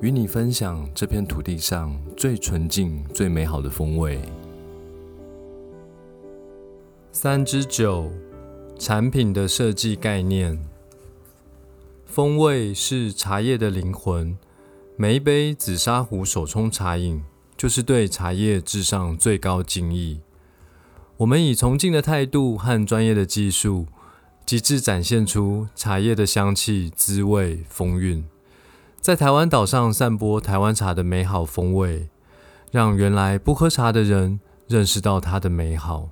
与你分享这片土地上最纯净、最美好的风味。三支酒产品的设计概念，风味是茶叶的灵魂。每一杯紫砂壶手冲茶饮，就是对茶叶至上最高敬意。我们以崇敬的态度和专业的技术，极致展现出茶叶的香气、滋味、风韵。在台湾岛上散播台湾茶的美好风味，让原来不喝茶的人认识到它的美好，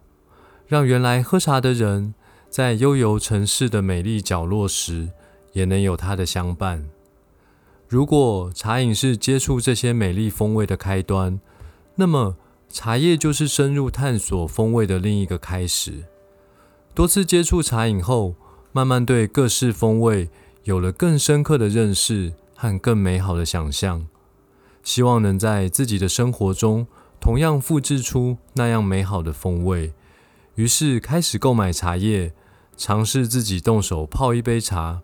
让原来喝茶的人在悠游城市的美丽角落时也能有它的相伴。如果茶饮是接触这些美丽风味的开端，那么茶叶就是深入探索风味的另一个开始。多次接触茶饮后，慢慢对各式风味有了更深刻的认识。和更美好的想象，希望能在自己的生活中同样复制出那样美好的风味。于是开始购买茶叶，尝试自己动手泡一杯茶。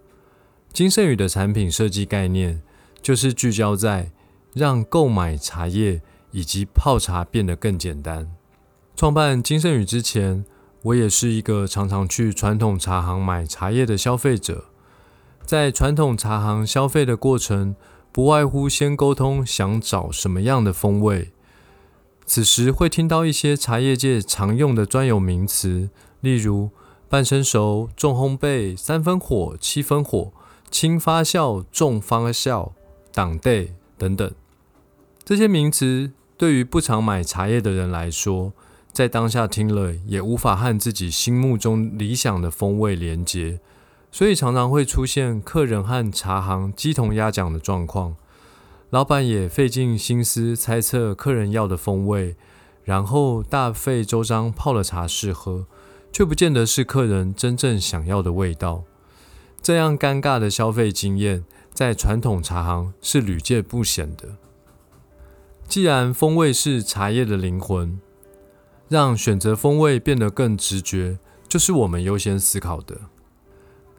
金盛宇的产品设计概念就是聚焦在让购买茶叶以及泡茶变得更简单。创办金盛宇之前，我也是一个常常去传统茶行买茶叶的消费者。在传统茶行消费的过程，不外乎先沟通想找什么样的风味。此时会听到一些茶叶界常用的专有名词，例如半生熟、重烘焙、三分火、七分火、轻发酵、重发酵、挡带等等。这些名词对于不常买茶叶的人来说，在当下听了也无法和自己心目中理想的风味连接。所以常常会出现客人和茶行鸡同鸭讲的状况，老板也费尽心思猜测客人要的风味，然后大费周章泡了茶试喝，却不见得是客人真正想要的味道。这样尴尬的消费经验，在传统茶行是屡见不鲜的。既然风味是茶叶的灵魂，让选择风味变得更直觉，就是我们优先思考的。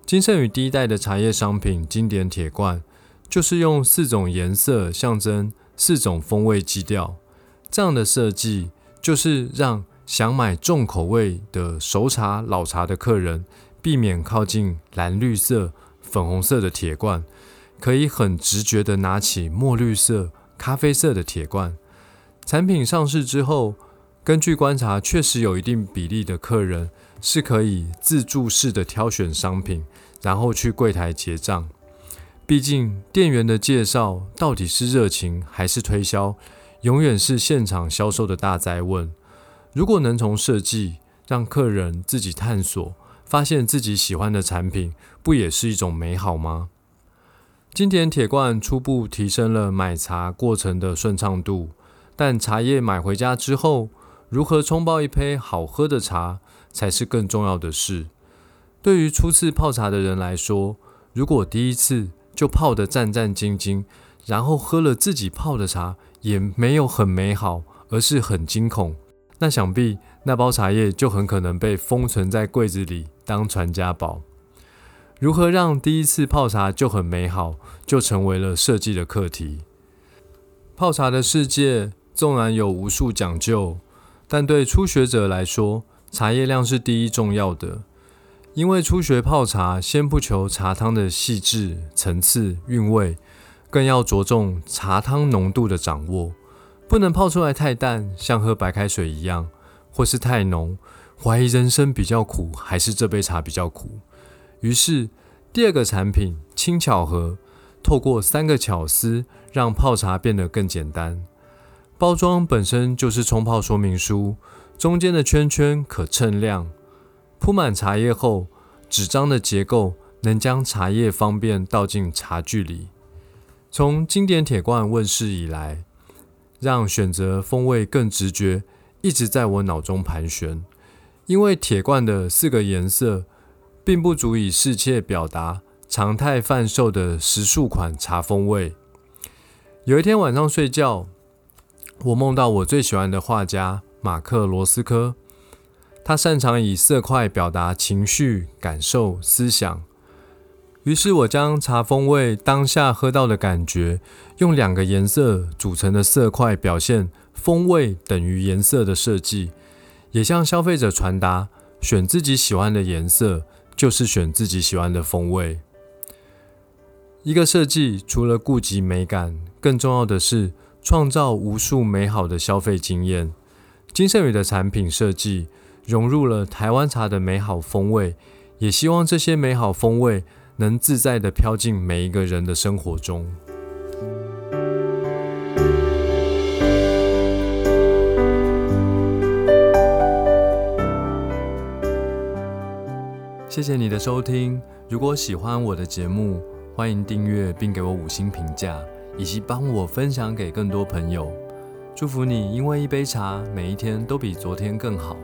金圣宇第一代的茶叶商品经典铁罐，就是用四种颜色象征四种风味基调。这样的设计，就是让想买重口味的熟茶、老茶的客人，避免靠近蓝绿色、粉红色的铁罐，可以很直觉的拿起墨绿色、咖啡色的铁罐。产品上市之后，根据观察，确实有一定比例的客人。是可以自助式的挑选商品，然后去柜台结账。毕竟店员的介绍到底是热情还是推销，永远是现场销售的大灾问。如果能从设计让客人自己探索，发现自己喜欢的产品，不也是一种美好吗？经典铁罐初步提升了买茶过程的顺畅度，但茶叶买回家之后，如何冲泡一杯好喝的茶？才是更重要的事。对于初次泡茶的人来说，如果第一次就泡得战战兢兢，然后喝了自己泡的茶也没有很美好，而是很惊恐，那想必那包茶叶就很可能被封存在柜子里当传家宝。如何让第一次泡茶就很美好，就成为了设计的课题。泡茶的世界纵然有无数讲究，但对初学者来说，茶叶量是第一重要的，因为初学泡茶，先不求茶汤的细致、层次、韵味，更要着重茶汤浓度的掌握，不能泡出来太淡，像喝白开水一样，或是太浓，怀疑人生比较苦，还是这杯茶比较苦。于是，第二个产品轻巧盒，透过三个巧思，让泡茶变得更简单。包装本身就是冲泡说明书。中间的圈圈可称量，铺满茶叶后，纸张的结构能将茶叶方便倒进茶具里。从经典铁罐问世以来，让选择风味更直觉，一直在我脑中盘旋。因为铁罐的四个颜色，并不足以适切表达常态贩售的十数款茶风味。有一天晚上睡觉，我梦到我最喜欢的画家马克·罗斯科，他擅长以色块表达情绪、感受、思想。于是我将茶风味当下喝到的感觉，用两个颜色组成的色块表现风味等于颜色的设计。也向消费者传达：选自己喜欢的颜色，就是选自己喜欢的风味。一个设计除了顾及美感，更重要的是创造无数美好的消费经验。金盛宇的产品设计融入了台湾茶的美好风味，也希望这些美好风味能自在地飘进每一个人的生活中。谢谢你的收听。如果喜欢我的节目，欢迎订阅并给我五星评价，以及帮我分享给更多朋友。祝福你，因为一杯茶，每一天都比昨天更好。